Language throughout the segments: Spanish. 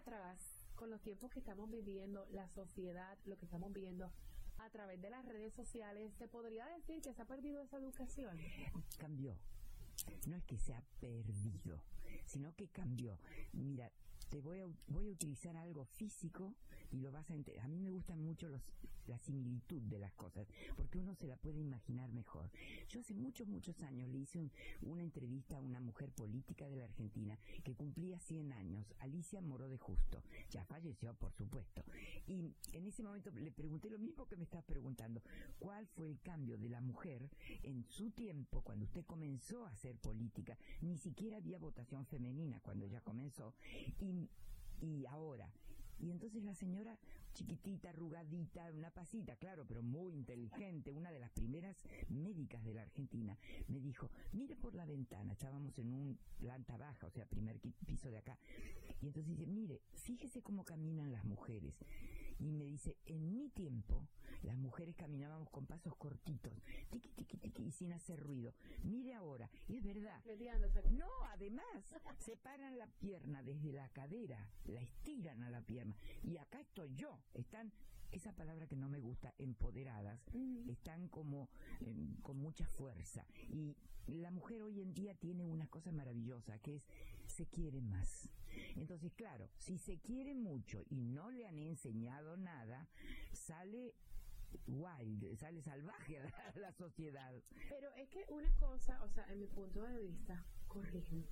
Atrás, con los tiempos que estamos viviendo, la sociedad, lo que estamos viendo a través de las redes sociales, ¿se podría decir que se ha perdido esa educación? cambió. No es que se ha perdido, sino que cambió. Mira, te voy a, voy a utilizar algo físico y lo vas a entender. A mí me gustan mucho los, la similitud de las cosas, porque uno se la puede imaginar mejor. Yo hace muchos, muchos años le hice un- una entrevista a una mujer política de la Argentina que cumplía 100 años, Alicia Moró de Justo. Ya falleció, por supuesto. Y en ese momento le pregunté lo mismo que me estás preguntando. ¿Cuál fue el cambio de la mujer en su tiempo, cuando usted comenzó a hacer política? Ni siquiera había votación femenina cuando ya comenzó. Y ahora. Y entonces la señora, chiquitita, arrugadita, una pasita, claro, pero muy inteligente, una de las primeras médicas de la Argentina, me dijo, mire por la ventana, estábamos en un planta baja, o sea, primer piso de acá. Y entonces dice, mire, fíjese cómo caminan las mujeres. Y me dice, en mi tiempo, las mujeres caminábamos con pasos cortitos, tiqui, tiqui, tiqui, y sin hacer ruido. Mire ahora, y es verdad. No, además, separan la pierna desde la cadera, la estiran a la pierna. Y acá estoy yo, están, esa palabra que no me gusta, empoderadas, están como em, con mucha fuerza. Y la mujer hoy en día tiene una cosa maravillosa, que es, se quiere más. Entonces, claro, si se quiere mucho y no le han enseñado nada, sale wild, sale salvaje a la, sociedad. Pero es que una cosa, o sea, en mi punto de vista, corrígeme.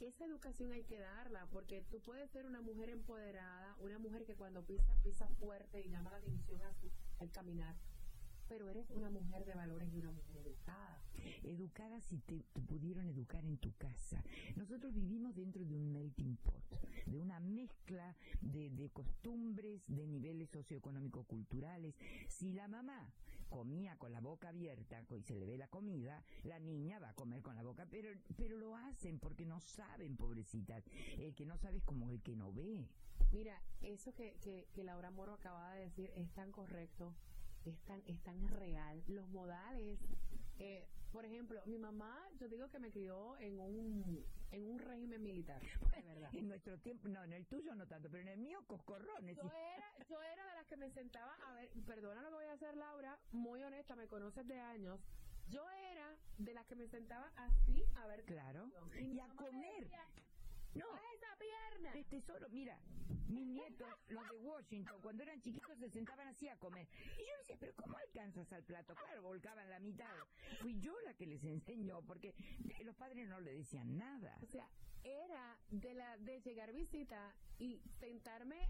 Esa educación hay que darla, porque tú puedes ser una mujer empoderada, una mujer que cuando pisa, pisa fuerte y llama la atención al caminar, pero eres una mujer de valores y una mujer educada. Educada si te, te pudieron educar en tu casa. Nosotros vivimos dentro de un melting pot, de una mezcla de, de costumbres, de niveles socioeconómico-culturales. Si la mamá comía con la boca abierta y se le ve la comida, la niña va a comer con la boca, pero, pero lo hacen porque no saben, pobrecitas. El que no sabe es como el que no ve. Mira, eso que, que, que Laura Moro acaba de decir es tan correcto, es tan, es tan real. Los modales, eh, por ejemplo, mi mamá, yo digo que me crió en un, en un régimen militar, de verdad. En nuestro tiempo, no, en el tuyo no tanto, pero en el mío, coscorrones. Yo era, yo era de las que me sentaba, a ver, perdona lo que voy a hacer, Laura, muy honesta, me conoces de años. Yo era de las que me sentaba así a ver Claro. Y a comer. decía, No, "Baja esa pierna! de tesoro, mira, mis nietos, los de Washington, cuando eran chiquitos se sentaban así a comer. Y yo decía, pero ¿cómo alcanzas al plato? Claro, volcaban la mitad. Fui yo la que les enseñó, porque los padres no le decían nada. O sea, era de la de llegar visita y sentarme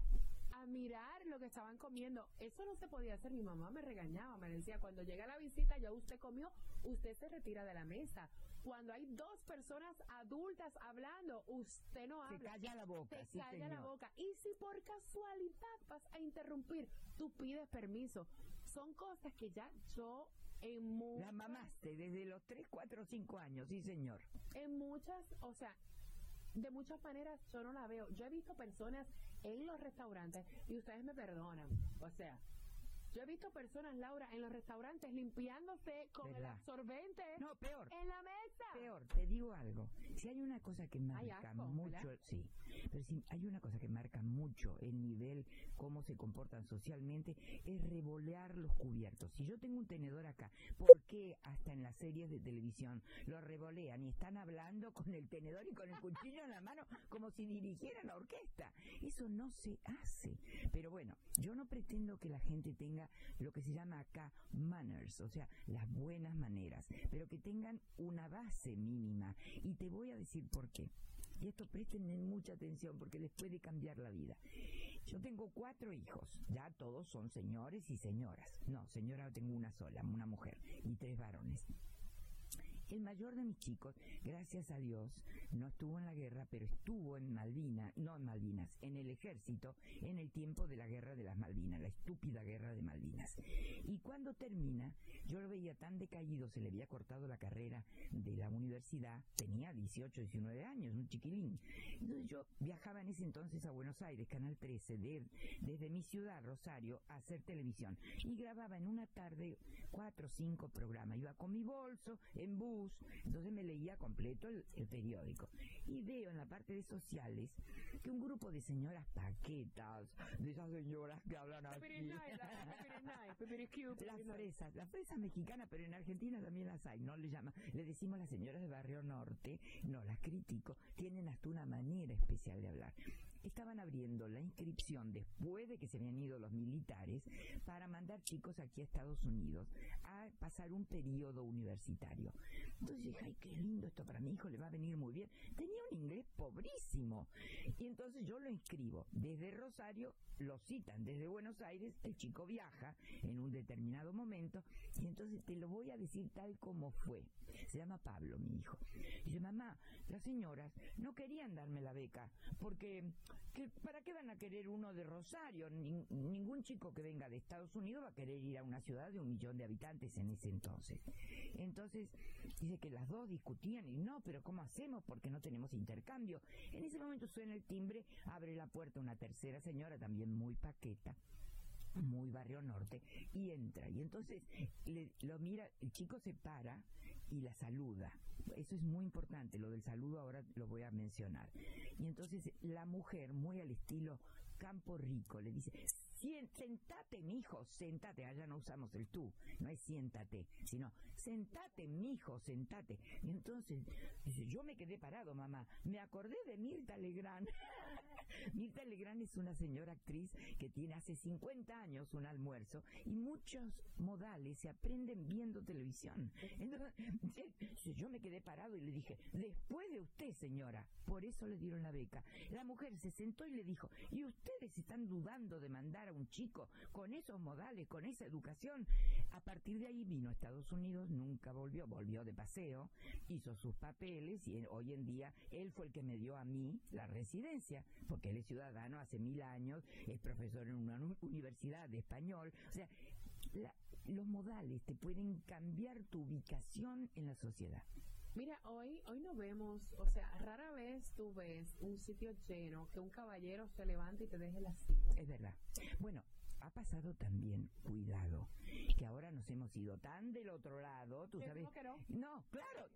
a mirar lo que estaban comiendo. Eso no se podía hacer. Mi mamá me regañaba, me decía, cuando llega la visita, ya usted comió, usted se retira de la mesa. Cuando hay dos personas adultas hablando, usted no Se habla. calla la boca, sí, calla la boca. Y si por casualidad vas a interrumpir, tú pides permiso. Son cosas que ya yo en muchas La mamaste desde los 3, 4, 5 años, sí señor. en muchas, o sea, de muchas maneras yo no la veo. Yo he visto personas en los restaurantes y ustedes me perdonan. O sea, yo he visto personas, Laura, en los restaurantes limpiándose con el absorbente No, peor. en la mesa. Peor, te digo algo. Si hay una cosa que marca asco, mucho, ¿verdad? sí, pero si hay una cosa que marca mucho el nivel, cómo se comportan socialmente, es revolear los cubiertos. Si yo tengo un tenedor acá, ¿por qué hasta en las series de televisión lo revolean y están hablando con el tenedor y con el cuchillo en la mano como si dirigieran la orquesta? Eso no se hace. Pero bueno, yo no pretendo que la gente tenga lo que se llama acá manners, o sea, las buenas maneras, pero que tengan una base mínima. Y te voy a decir por qué. Y esto presten mucha atención porque les puede cambiar la vida. Yo tengo cuatro hijos, ya todos son señores y señoras. No, señora tengo una sola, una mujer y tres varones. El mayor de mis chicos, gracias a Dios, no estuvo en la guerra, pero estuvo en Malvinas, no en Malvinas, en el ejército, en el tiempo de la guerra de las Malvinas, la estúpida guerra de Malvinas. Y cuando termina, yo lo veía tan decaído, se le había cortado la carrera de la universidad, tenía 18, 19 años, un chiquilín. Entonces yo viajaba en ese entonces a Buenos Aires, Canal 13, de- desde mi ciudad, Rosario, a hacer televisión. Y grababa en una tarde cuatro o cinco programas. Iba con mi bolso, en bus, entonces me leía completo el, el periódico. Y veo en la parte de sociales que un grupo de señoras paquetas, de esas señoras que hablan así. Las fresas, las fresas mexicanas, pero en Argentina también las hay, no le llama, le decimos las señoras de Barrio Norte, no las critico, tienen hasta una manera especial de hablar. Estaban abriendo la inscripción después de que se habían ido los militares para mandar chicos aquí a Estados Unidos a pasar un periodo universitario. Entonces dije, ay, qué lindo esto para mi hijo, le va a venir muy bien. Tenía un inglés pobrísimo. Y entonces yo lo inscribo. Desde Rosario lo citan, desde Buenos Aires, el chico viaja en un determinado momento y entonces te lo voy a decir tal como fue. Se llama Pablo, mi hijo. Dice, mamá, las señoras no querían darme la beca porque que, ¿para qué van a querer uno de Rosario? Nin- ningún chico que venga de Estados Unidos va a querer ir a una ciudad de un millón de habitantes en ese entonces. Entonces, que las dos discutían y no, pero ¿cómo hacemos? Porque no tenemos intercambio. En ese momento suena el timbre, abre la puerta una tercera señora, también muy paqueta muy barrio norte y entra y entonces le- lo mira el chico se para y la saluda eso es muy importante lo del saludo ahora lo voy a mencionar y entonces la mujer muy al estilo Campo Rico le dice "Sien- sentate mijo sentate. Allá no usamos el tú no es siéntate sino sentate mijo sentate. Y entonces yo me quedé parado mamá. Me acordé de Mirta Legrand. Mirta Legrand es una señora actriz que tiene hace 50 años un almuerzo y muchos modales se aprenden viendo televisión. Entonces, yo me quedé parado y le dije, después de usted, señora, por eso le dieron la beca. La mujer se sentó y le dijo, ¿y ustedes están dudando de mandar un chico con esos modales, con esa educación? A partir de ahí vino a Estados Unidos, nunca volvió, volvió de paseo, hizo sus papeles y hoy en día él fue el que me dio a mí la residencia, porque él es ciudadano hace mil años, es profesor en una uni- universidad de español, o sea, la- los modales te pueden cambiar tu ubicación en la sociedad. Mira, hoy, hoy no vemos, o sea, rara vez tú ves un sitio lleno que un caballero se levante y te deje la silla. Es verdad. Bueno, ha pasado también, cuidado, que ahora nos hemos ido tan del otro lado, tú sabes. que no. No, claro.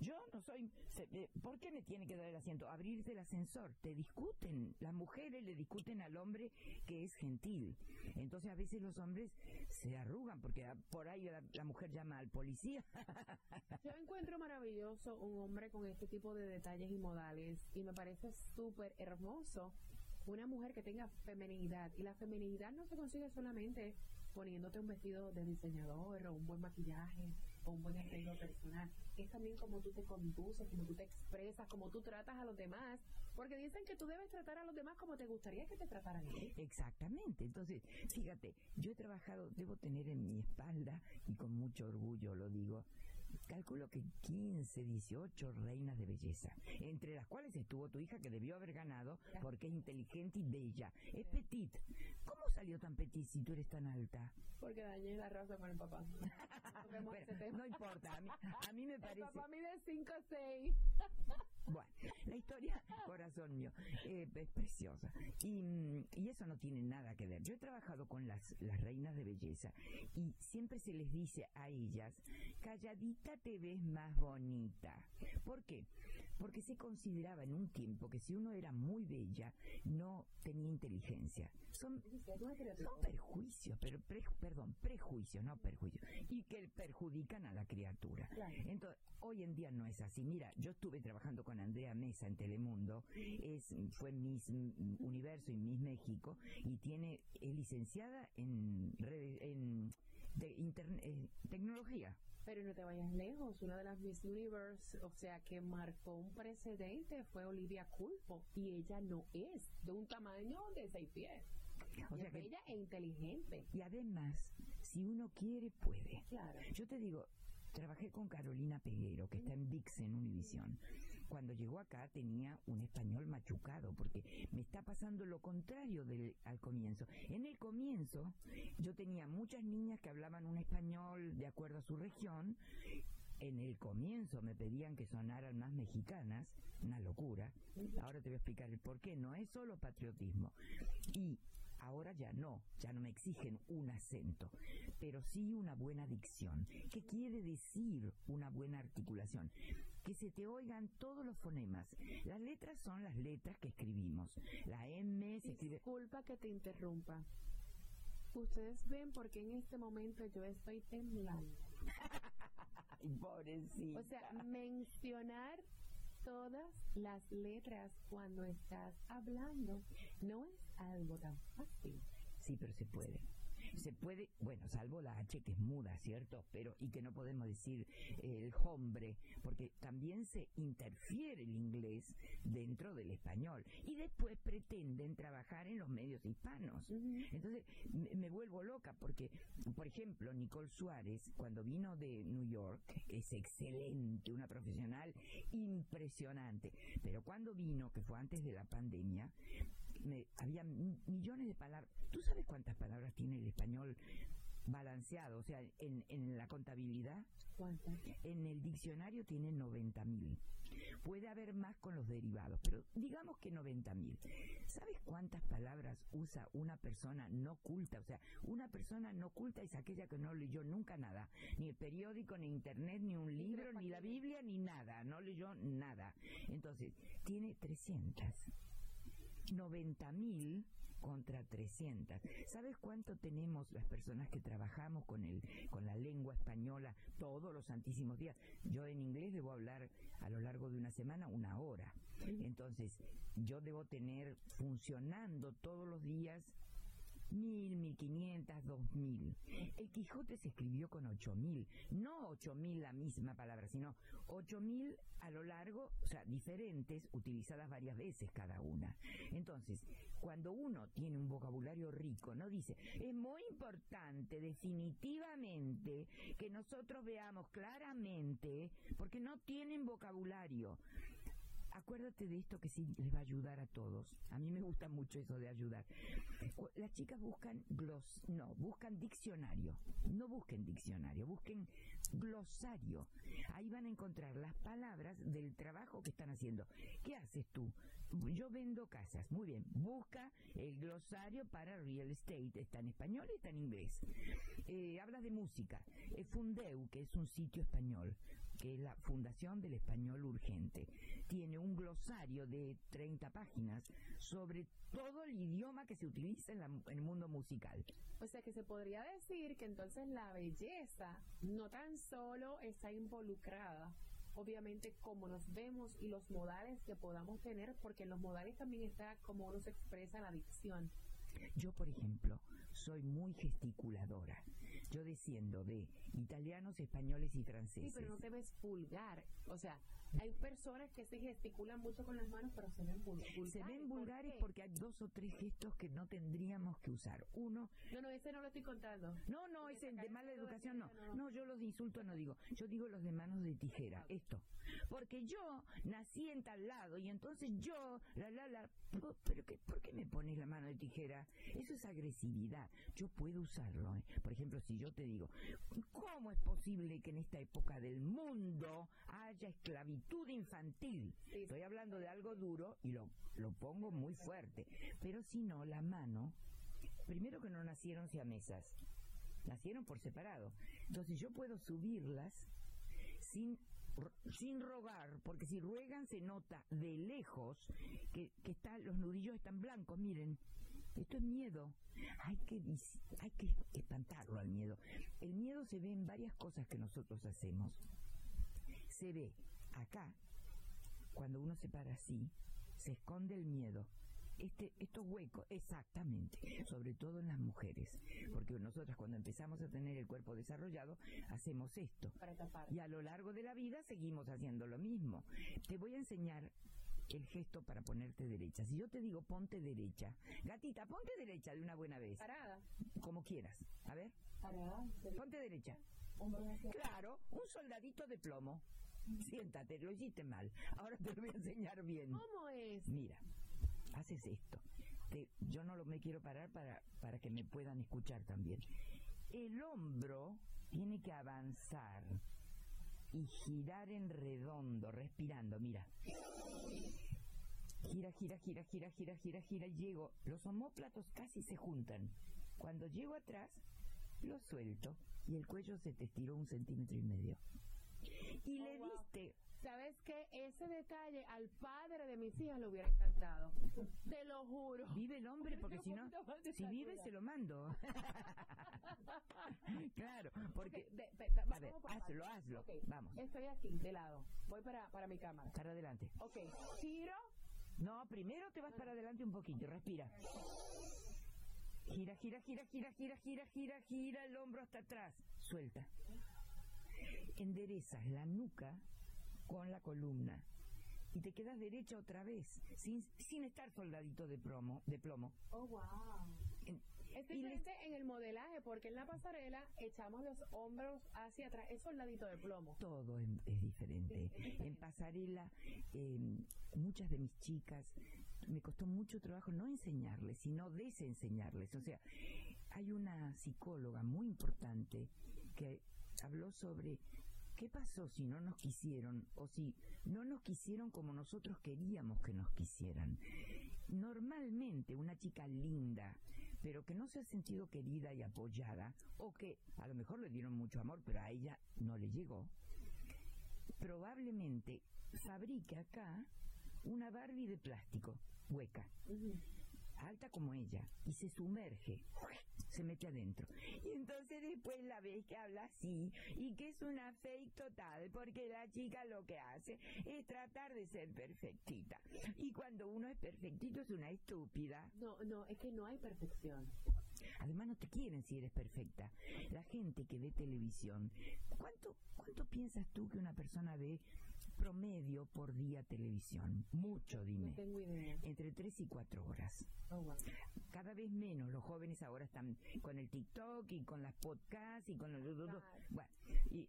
Yo no soy. eh, ¿Por qué me tiene que dar el asiento? Abrirte el ascensor. Te discuten. Las mujeres le discuten al hombre que es gentil. Entonces a veces los hombres se arrugan porque ah, por ahí la, la mujer llama al policía. Yo encuentro maravilloso un hombre con este tipo de detalles y modales y me parece súper hermoso una mujer que tenga feminidad y la feminidad no se consigue solamente poniéndote un vestido de diseñador o un buen maquillaje o un buen arreglo personal es también como tú te conduces como tú te expresas como tú tratas a los demás porque dicen que tú debes tratar a los demás como te gustaría que te trataran. Exactamente. Entonces, fíjate, yo he trabajado, debo tener en mi espalda, y con mucho orgullo lo digo, calculo que 15, 18 reinas de belleza, entre las cuales estuvo tu hija que debió haber ganado porque es inteligente y bella. Es petit. ¿Cómo salió tan petit si tú eres tan alta? porque dañé la raza con el papá Toquemos Bueno, ese tema. no importa, a mí, a mí me el parece... papá mide 5 o 6 Bueno, la historia, corazón mío, eh, es preciosa. Y, mm, y eso no tiene nada que ver. Yo he trabajado con las, las reinas de belleza y siempre se les dice a ellas, calladita te ves más bonita. ¿Por qué? Porque se consideraba en un tiempo que si uno era muy bella, no tenía inteligencia. Son, son perjuicios, pero pre- perdón, prejuicios, no perjuicios, y que perjudican a la criatura. Entonces, hoy en día no es así. Mira, yo estuve trabajando con Andrea Mesa en Telemundo, es, fue Miss Universo y Miss México, y tiene, es licenciada en, en interne- eh, tecnología. Pero no te vayas lejos, una de las Miss Universe, o sea, que marcó un precedente fue Olivia Culpo y ella no es de un tamaño de seis pies. O sea es que, bella e inteligente. y además, si uno quiere, puede. Claro. Yo te digo, trabajé con Carolina Peguero, que está en VIX en Univisión. Cuando llegó acá tenía un español machucado, porque me está pasando lo contrario del, al comienzo. En el comienzo yo tenía muchas niñas que hablaban un español de acuerdo a su región. En el comienzo me pedían que sonaran más mexicanas, una locura. Ahora te voy a explicar el por qué. No es solo patriotismo. Y ahora ya no, ya no me exigen un acento, pero sí una buena dicción. ¿Qué quiere decir una buena articulación? Que se te oigan todos los fonemas. Las letras son las letras que escribimos. La M se escribe... Disculpa que te interrumpa. Ustedes ven por qué en este momento yo estoy temblando. Pobrecita. O sea, mencionar todas las letras cuando estás hablando no es algo tan fácil. Sí, pero se puede. Se puede, bueno, salvo la H que es muda, ¿cierto? Pero, y que no podemos decir eh, el hombre, porque también se interfiere el inglés dentro del español. Y después pretenden trabajar en los medios hispanos. Entonces, me, me vuelvo loca porque, por ejemplo, Nicole Suárez, cuando vino de New York, es excelente, una profesional impresionante. Pero cuando vino, que fue antes de la pandemia, me- había mi- millones de palabras. ¿Tú sabes cuántas palabras tiene el español balanceado? O sea, en, en la contabilidad, ¿Cuántas? en el diccionario tiene 90 mil. Puede haber más con los derivados, pero digamos que 90 mil. ¿Sabes cuántas palabras usa una persona no culta? O sea, una persona no culta es aquella que no leyó nunca nada, ni el periódico, ni internet, ni un libro, ni la Biblia, ni nada, no leyó nada. Entonces, tiene 300. 90 mil contra 300. ¿Sabes cuánto tenemos las personas que trabajamos con el con la lengua española todos los santísimos días? Yo en inglés debo hablar a lo largo de una semana una hora. Entonces, yo debo tener funcionando todos los días mil, mil quinientas, dos mil. El Quijote se escribió con ocho mil, no ocho mil la misma palabra, sino ocho mil a lo largo, o sea, diferentes, utilizadas varias veces cada una. Entonces, cuando uno tiene un vocabulario rico, no dice, es muy importante definitivamente que nosotros veamos claramente, porque no tienen vocabulario. Acuérdate de esto que sí les va a ayudar a todos. A mí me gusta mucho eso de ayudar. Las chicas buscan glos, no, buscan diccionario. No busquen diccionario, busquen glosario. Ahí van a encontrar las palabras del trabajo que están haciendo. ¿Qué haces tú? Yo vendo casas. Muy bien. Busca el glosario para real estate. Está en español y está en inglés. Eh, hablas de música. Eh, Fundeu, que es un sitio español, que es la Fundación del Español Urgente, tiene un glosario de 30 páginas sobre todo el idioma que se utiliza en, la- en el mundo musical. O sea que se podría decir que entonces la belleza no tan solo está involucrada, obviamente, como nos vemos y los modales que podamos tener, porque en los modales también está como uno se expresa la dicción. Yo, por ejemplo, soy muy gesticuladora. Yo desciendo de italianos, españoles y Sí, franceses. pero no te ves vulgar. O sea, hay personas que se gesticulan mucho con las manos, pero se ven vul- vulgares. Se ven ¿Por vulgares qué? porque hay dos o tres gestos que no tendríamos que usar. Uno, No, no, ese no lo estoy contando. no, no, Porque es el de mala educación, no. no. No, yo los insulto no digo. Yo digo los de manos de tijera, esto. Porque yo nací en tal lado y entonces yo, la, la, la, pero pero qué, ¿por qué me pones la mano de tijera? Eso es agresividad. Yo puedo usarlo. ¿eh? Por ejemplo, si yo te digo, ¿cómo es posible que en esta época del mundo haya esclavitud infantil? Sí. Estoy hablando de algo duro y lo, lo pongo muy fuerte. Pero si no, la mano, primero que no nacieron siamesas, nacieron por separado. Entonces yo puedo subirlas sin sin rogar, porque si ruegan se nota de lejos que, que está, los nudillos están blancos, miren. Esto es miedo. Hay que, hay que espantarlo al miedo. El miedo se ve en varias cosas que nosotros hacemos. Se ve acá, cuando uno se para así, se esconde el miedo. Este, estos huecos, exactamente, sobre todo en las mujeres, porque nosotras cuando empezamos a tener el cuerpo desarrollado, hacemos esto. Para tapar. Y a lo largo de la vida seguimos haciendo lo mismo. Te voy a enseñar el gesto para ponerte derecha. Si yo te digo ponte derecha, gatita, ponte derecha de una buena vez, Parada. como quieras. A ver, Parada. ponte derecha. Claro, un soldadito de plomo. Siéntate, lo hiciste mal. Ahora te lo voy a enseñar bien. ¿Cómo es? Mira, haces esto. Te- yo no lo, me quiero parar para, para que me puedan escuchar también. El hombro tiene que avanzar y girar en redondo, respirando, mira. Gira, gira, gira, gira, gira, gira, gira, y llego. Los omóplatos casi se juntan. Cuando llego atrás, lo suelto y el cuello se te estiró un centímetro y medio. Y Oh, le wow. diste ¿Sabes qué? Ese detalle al padre de mis hijas le hubiera encantado. Te lo juro. Vive el hombre porque si no, si vive se lo mando. claro, porque... Ok, de- de- A ver, hazlo, hazlo. Vamos, Estoy aquí, de lado. Voy para, para mi cámara. para adelante. Ok, giro. No, primero te vas para adelante un poquito, respira. Gira, gira, gira, gira, gira, gira, gira, gira el hombro hasta atrás. Suelta. Enderezas la nuca con la columna y te quedas derecha otra vez, sin, sin estar soldadito de plomo, de plomo. Oh, wow. En- Es diferente en el modelaje, porque en la pasarela echamos los hombros hacia atrás. Es soldadito de plomo. todo es, es diferente. En pasarela, eh, muchas de mis chicas, me costó mucho trabajo no enseñarles, sino desenseñarles. O sea, hay una psicóloga muy importante que habló sobre qué pasó si no nos quisieron o si no nos quisieron como nosotros queríamos que nos quisieran. Normalmente una chica linda, pero que no se ha sentido querida y apoyada, o que a lo mejor le dieron mucho amor, pero a ella no le llegó, probablemente fabrique acá una Barbie de plástico, hueca, alta como ella, y se sumerge, se mete adentro. Y entonces después la ves que habla así, y que es una fake total, porque la chica lo que hace es tratar de ser perfectita. Y cuando uno es perfectito es una estúpida. No, no, es que no hay perfección. Además no te quieren si eres perfecta. La gente que ve televisión, ¿cuánto, cuánto piensas tú que una persona ve promedio por día televisión? Mucho, No dime. tengo idea. Entre 3 y 4 horas. Oh, wow. Cada vez menos. Los jóvenes ahora están con el TikTok y con las podcasts y con los... Claro. Bueno, y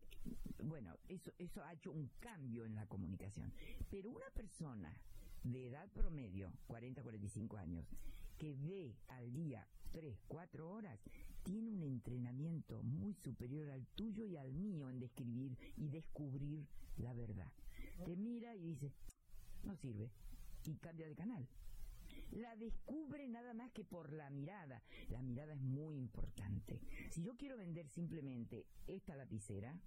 bueno, eso, eso ha hecho un cambio en la comunicación. Pero una persona de edad promedio, 40, 45 años, que ve al día 3, 4 horas, tiene un entrenamiento muy superior al tuyo y al mío en describir y descubrir la verdad. Te mira y dice, no sirve, y cambia de canal. La descubre nada más que por la mirada. La mirada es muy importante. Si yo quiero vender simplemente esta lapicera,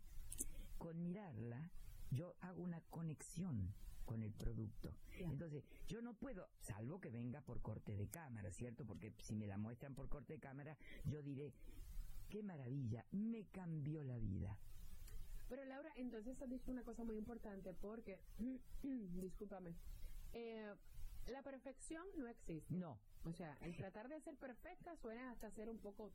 con mirarla, yo hago una conexión con el producto. Entonces, yo no puedo, salvo que venga por corte de cámara, ¿cierto? Porque si me la muestran por corte de cámara, yo diré, qué maravilla, me cambió la vida. Pero Laura, entonces has dicho una cosa muy importante porque, discúlpame, eh, la perfección no existe. No. O sea, el tratar de ser perfecta suena hasta ser un poco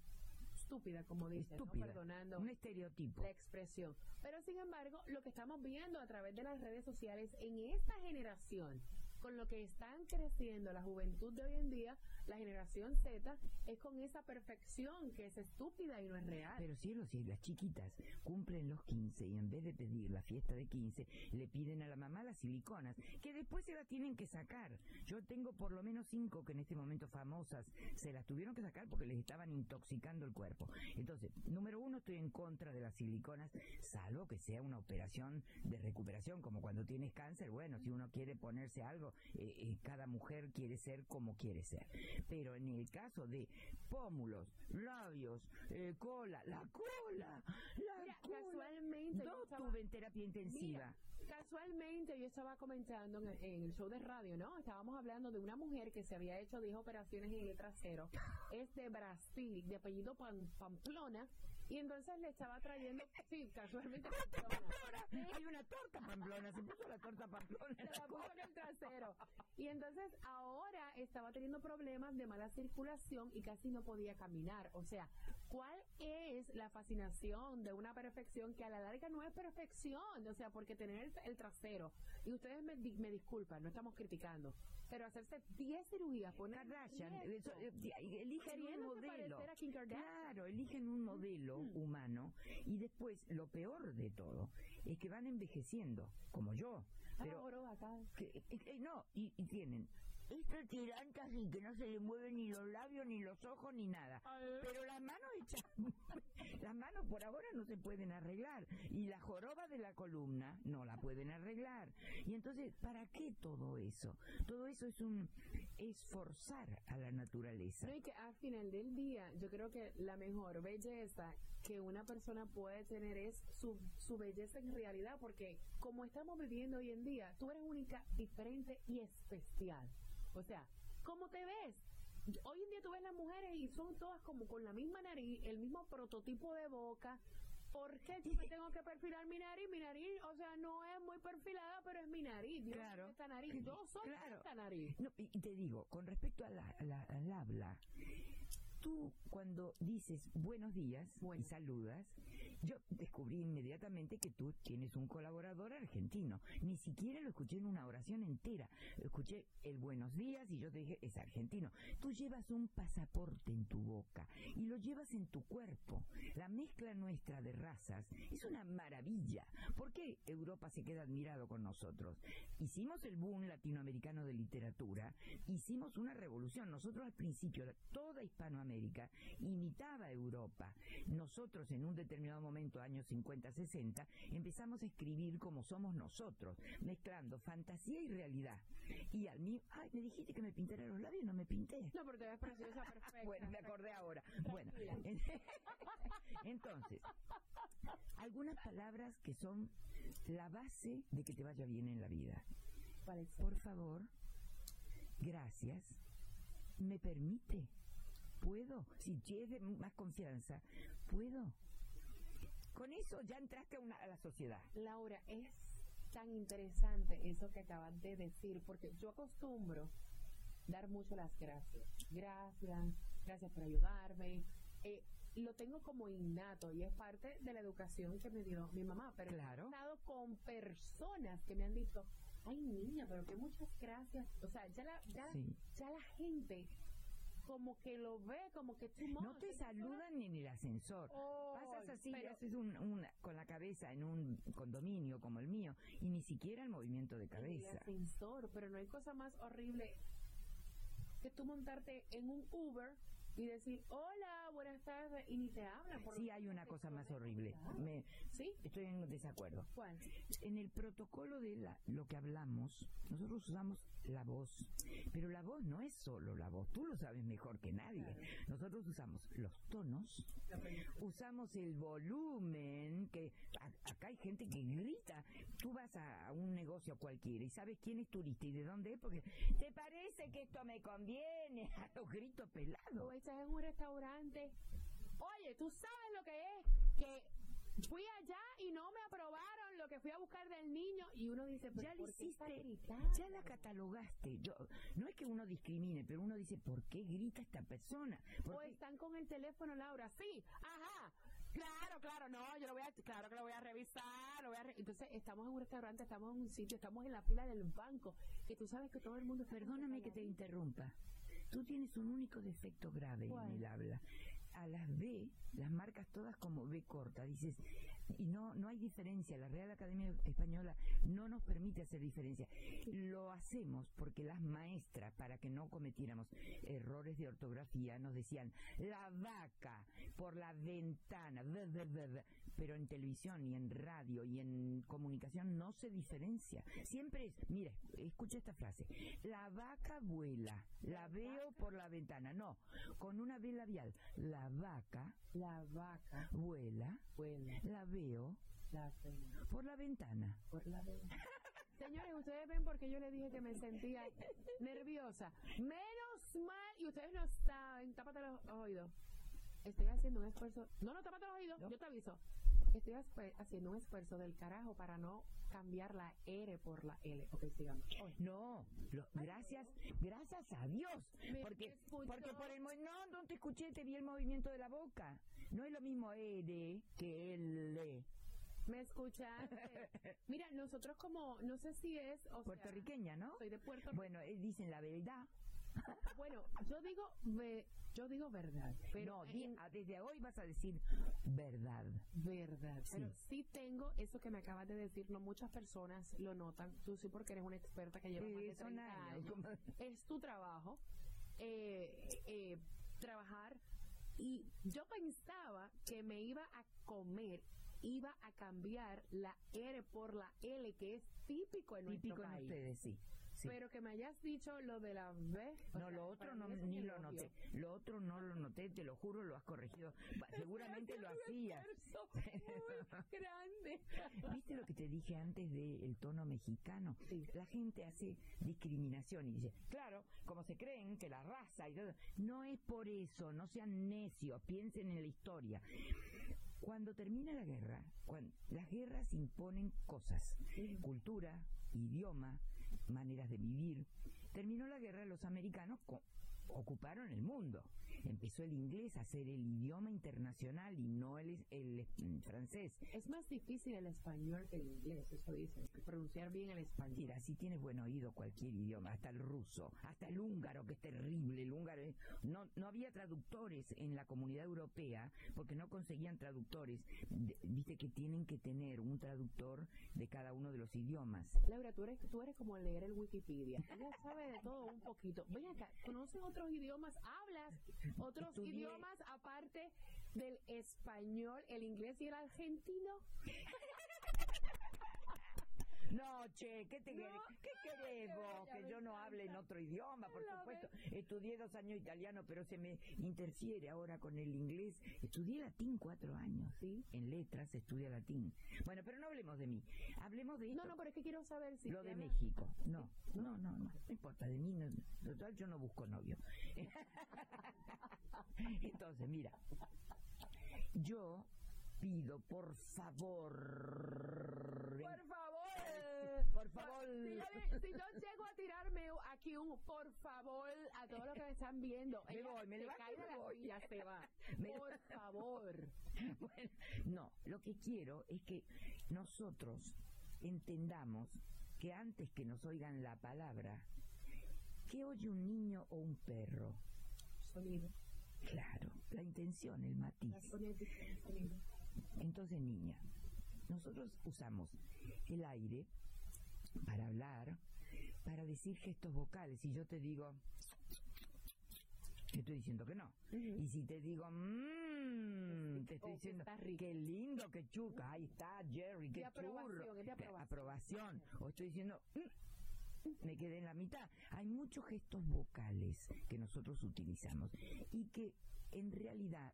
estúpida, como dice, ¿no? Estúpida. perdonando Un estereotipo. la expresión. Pero sin embargo, lo que estamos viendo a través de las redes sociales en esta generación, con lo que están creciendo la juventud de hoy en día, la generación Z, es con esa perfección que es estúpida y no es real. Pero cielo, si las chiquitas cumplen los 15 y en vez de pedir la fiesta de 15, le piden a la mamá las siliconas, que después se las tienen que sacar. Yo tengo por lo menos cinco que en este momento famosas se las tuvieron que sacar porque les estaban intoxicando el cuerpo. Entonces, número uno, estoy en contra de las siliconas, salvo que sea una operación de recuperación, como cuando tienes cáncer. Bueno, si uno quiere ponerse algo, eh, eh, cada mujer quiere ser como quiere ser. Pero en el caso de pómulos, labios, eh, cola, la cola, la Mira, cola. casualmente No estaba- tuve en terapia intensiva. Mira, casualmente yo estaba comentando en, en el show de radio, ¿no? Estábamos hablando de una mujer que se había hecho 10 operaciones en el trasero. Es de Brasil, de apellido Pam- Pamplona. Y entonces le estaba trayendo, sí, casualmente Pamplona. Hay una torta pamplona, se puso la torta pamplona. Se la puso en el trasero. Y entonces ahora estaba teniendo problemas de mala circulación y casi no podía caminar. O sea, ¿cuál es la fascinación de una perfección que a la larga no es perfección? O sea, porque tener el, el trasero, y ustedes me, me disculpan, no estamos criticando, pero hacerse 10 cirugías, poner Kardashian, eh, eligen un modelo. Claro, eligen un modelo humano y después lo peor de todo es que van envejeciendo, como yo. Pero Ahora acá. que, eh, eh, no, y, y tienen esta tiranta así que no se le mueven ni los labios, ni los ojos, ni nada. Pero las manos hechas, las manos por ahora no se pueden arreglar. Y la joroba de la columna no la pueden arreglar. Y entonces, ¿para qué todo eso? Todo eso es un es forzar a la naturaleza. No, y que al final del día, yo creo que la mejor belleza que una persona puede tener es su, su belleza en realidad, porque como estamos viviendo hoy en día, tú eres única, diferente y especial. O sea, ¿cómo te ves? Hoy en día tú ves las mujeres y son todas como con la misma nariz, el mismo prototipo de boca. ¿Por qué yo me tengo que perfilar mi nariz? Mi nariz, o sea, no es muy perfilada, pero es mi nariz. Dios Claro. es esta nariz. Yo soy Claro. esta nariz. No, y te digo, con respecto a la- a la- al habla, tú cuando dices buenos días y saludas, yo descubrí inmediatamente que tú tienes un colaborador argentino. Ni siquiera lo escuché en una oración entera. Escuché el buenos días y yo te dije, es argentino. Tú llevas un pasaporte en tu boca y lo llevas en tu cuerpo. La mezcla nuestra de razas es una maravilla. ¿Por qué Europa se queda admirado con nosotros? Hicimos el boom latinoamericano de literatura, hicimos una revolución. Nosotros al principio, toda Hispanoamérica imitaba a Europa. Nosotros en un determinado momento, años 50, 60, empezamos a escribir como somos nosotros, mezclando fantasía y realidad. Y al mío, ay, me dijiste que me pintara los labios, no me pinté. No, porque ves preciosa, perfecta. Bueno, me acordé ahora. Bueno, entonces, algunas palabras que son la base de que te vaya bien en la vida. Por favor, gracias. ¿Me permite? ¿Puedo? Si tienes más confianza, ¿puedo? Con eso ya entraste a, una, a la sociedad. Laura, es tan interesante eso que acabas de decir, porque yo acostumbro dar mucho las gracias. Gracias, gracias por ayudarme. Eh, lo tengo como innato y es parte de la educación que me dio mi mamá, pero Claro. he estado con personas que me han dicho, ay niña, pero que muchas gracias. O sea, ya la, ya, Sí. ya la gente como que lo ve, como que too No te saludan ni en el ascensor. Oh, Pasas así, pero- haces un, un- con la cabeza en un condominio como el mío y ni siquiera el movimiento de en el cabeza. ascensor, pero no hay cosa más horrible que tú montarte en un Uber y decir, hola, buenas tardes, y ni te hablan. por Sí, hay una cosa más horrible. Me, ¿Sí? estoy en desacuerdo. ¿Cuál? En el protocolo de la- lo que hablamos, nosotros usamos la voz, pero la voz no es solo la voz, tú lo sabes mejor que nadie. Nosotros usamos los tonos, usamos el volumen, que a- acá hay gente que grita. Tú vas a, a un negocio cualquiera y sabes quién es turista y de dónde es, porque te parece que esto me conviene, a los gritos pelados. Estás en un restaurante. Oye, tú sabes lo que es que fui allá y no me aprobaron lo que fui a buscar del niño y uno dice, pero Ya lo ¿por qué está hiciste, ya la catalogaste. Yo, no es que uno discrimine, pero uno dice, ¿por qué grita esta persona? ¿Por O qué? están con el teléfono, Laura. Sí, ajá. Claro, claro, no, yo lo voy a, claro que lo voy a revisar, lo voy a re- entonces estamos en un restaurante, estamos en un sitio, estamos en la fila del banco, y tú sabes que todo el mundo Perdóname que te interrumpa. Tú tienes un único defecto grave ¿Cuál? en el habla. A las B las marcas todas como B corta. Dices, y no, no hay diferencia. La Real Academia Española no nos permite hacer diferencia. Lo hacemos porque las maestras, para que no cometiéramos errores de ortografía, nos decían la vaca por la ventana. Pero en televisión y en radio y en comunicación no se diferencia. Siempre es, mire, escucha esta frase. La vaca vuela, la veo por la ventana. No, con una B labial. La vaca La vaca vuela, vuela, la veo por la ventana. por la vela. Señores, ustedes ven porque yo les dije que me sentía nerviosa. Menos mal, y ustedes no saben, tápate los oídos. Estoy haciendo un esfuerzo. No, no, tápate los oídos, No. yo te aviso. Estoy haciendo un esfuerzo del carajo para no cambiar la R por la L. Ok, sigamos. No, lo- gracias, gracias a Dios. Porque, porque por el no, no te escuché, te vi el movimiento de la boca. No es lo mismo R que L. ¿Me escuchaste? Mira, nosotros como, no sé si es, o sea, Puertorriqueña, ¿no? soy de Puerto Rico. Bueno, eh, dicen la verdad. Bueno, yo digo, ve- yo digo verdad, pero no, en- ah, desde hoy vas a decir verdad. verdad. Sí. Pero sí tengo eso que me acabas de decir, no muchas personas lo notan. Tú sí porque eres una experta que lleva más de Eh, son 30 años, como- Es tu trabajo eh, eh, trabajar y yo pensaba que me iba a comer, iba a cambiar la R por la L que es típico en Típico nuestro en país. ustedes, sí. Sí. Pero que me hayas dicho lo de la B. No, lo otro no, ni lo noté. Lo otro no lo noté, te lo juro, lo has corregido. Seguramente lo hacías. muy grande. ¿Viste lo que te dije antes del tono mexicano? Sí. La gente hace discriminación y dice, claro, como se creen que la raza y todo. No es por eso, no sean necios, piensen en la historia. Cuando termina la guerra, cuando, las guerras imponen cosas, cultura, idioma, maneras de vivir. Terminó la guerra, los americanos ocuparon el mundo. Empezó el inglés a ser el idioma internacional y no el, el, el francés. Es más difícil el español que el inglés, eso dicen. Pronunciar bien el español. Mira, si tienes buen oído cualquier idioma, hasta el ruso, hasta el húngaro, que es terrible, el húngaro, es- no, no había traductores en la comunidad europea porque no conseguían traductores. De- Viste que tienen que tener un traductor de cada uno de los idiomas. Laura, tú eres, tú eres como leer el Wikipedia. Ella sabe de todo un poquito. Ven acá, ¿conoces otros idiomas? ¿Hablas otros Estudié- idiomas aparte del español, el inglés y el argentino? No, che, ¿qué te No, querés? ¿Qué querés vos? Que yo no hable en otro idioma, por supuesto. Estudié dos años italiano, pero se me interfiere ahora con el inglés. Estudié latín cuatro años, ¿sí? En letras estudia latín. Bueno, pero no hablemos de mí. Hablemos de No, esto. no, pero es que quiero saber si... Lo de México. No, no, no, no. No importa, de mí no. Total, yo no busco novio. Entonces, mira. Yo pido, por favor. Por favor. Por favor. Si yo, si yo llego a tirarme aquí un por favor a todos los que me están viendo, Me ella voy, me levanto cae me la voy. silla, se va. Por favor. Bueno, no, lo que quiero es que nosotros entendamos que antes que nos oigan la palabra, ¿qué oye un niño o un perro? sonido. Claro, la intención, el matiz. Entonces, niña, nosotros usamos el aire para hablar, para decir gestos vocales. Y yo te digo, te estoy diciendo que no. Y si te digo, mmm, te estoy Oh, que diciendo, rico. qué lindo, qué chuca, ahí está Jerry, qué aprobación, churro. aprobación. O estoy diciendo, "Mm", me quedé en la mitad. Hay muchos gestos vocales que nosotros utilizamos y que en realidad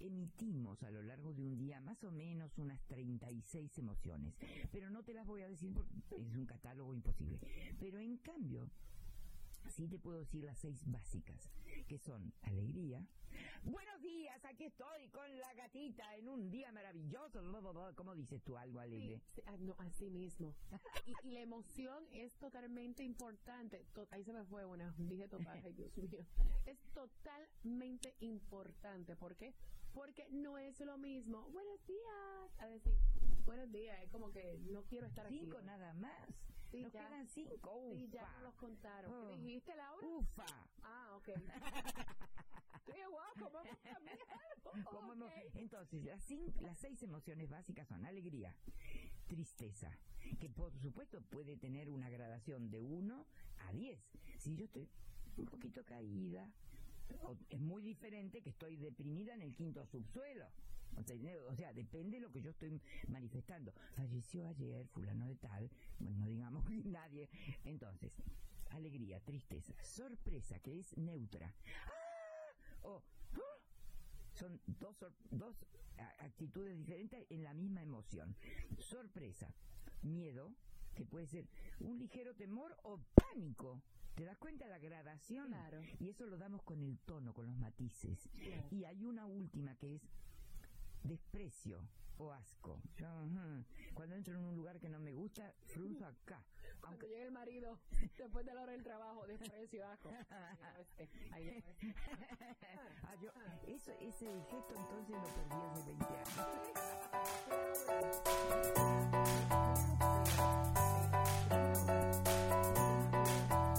emitimos a lo largo de un día más o menos unas 36 emociones. Pero no te las voy a decir porque es un catálogo imposible. Pero en cambio, sí te puedo decir las seis básicas, que son alegría. Buenos días, aquí estoy con la gatita en un día maravilloso. ¿Cómo dices tú algo alegre? Sí, sí, ah, no, así mismo. Y, y la emoción es totalmente importante. To- ahí se me fue una. Dije total, ay Dios mío. Es totalmente importante. ¿Por qué? Porque no es lo mismo. Buenos días. A decir, buenos días. Es como que no quiero estar aquí. Cinco nada más. Sí, Nos ya. quedan cinco. Sí, ya Ufa. nos los contaron. Oh. ¿Qué dijiste, Laura? Ufa. Ah, ok. Sí, guau, ¿cómo hemos cambiado? ¿Cómo hemos- Ok. Entonces, las, cin- las seis emociones básicas son alegría, tristeza, que por supuesto puede tener una gradación de 1 a 10. Si yo estoy un poquito caída, es muy diferente que estoy deprimida en el quinto subsuelo. O sea, o sea, depende de lo que yo estoy manifestando. Falleció ayer fulano de tal, bueno, no digamos nadie. Entonces, alegría, tristeza, sorpresa, que es neutra. ¡Ah! O ¡ah! son dos, dos actitudes diferentes en la misma emoción. Sorpresa, miedo, que puede ser un ligero temor o pánico. ¿Te das cuenta la gradación? Claro. Y eso lo damos con el tono, con los matices. Y hay una última que es desprecio o asco. Cuando entro en un lugar que no me gusta, frunzo acá. Aunque... llega el marido, después de la hora del trabajo, desprecio, asco. ah, yo, eso, ese gesto entonces lo perdí hace 20 años.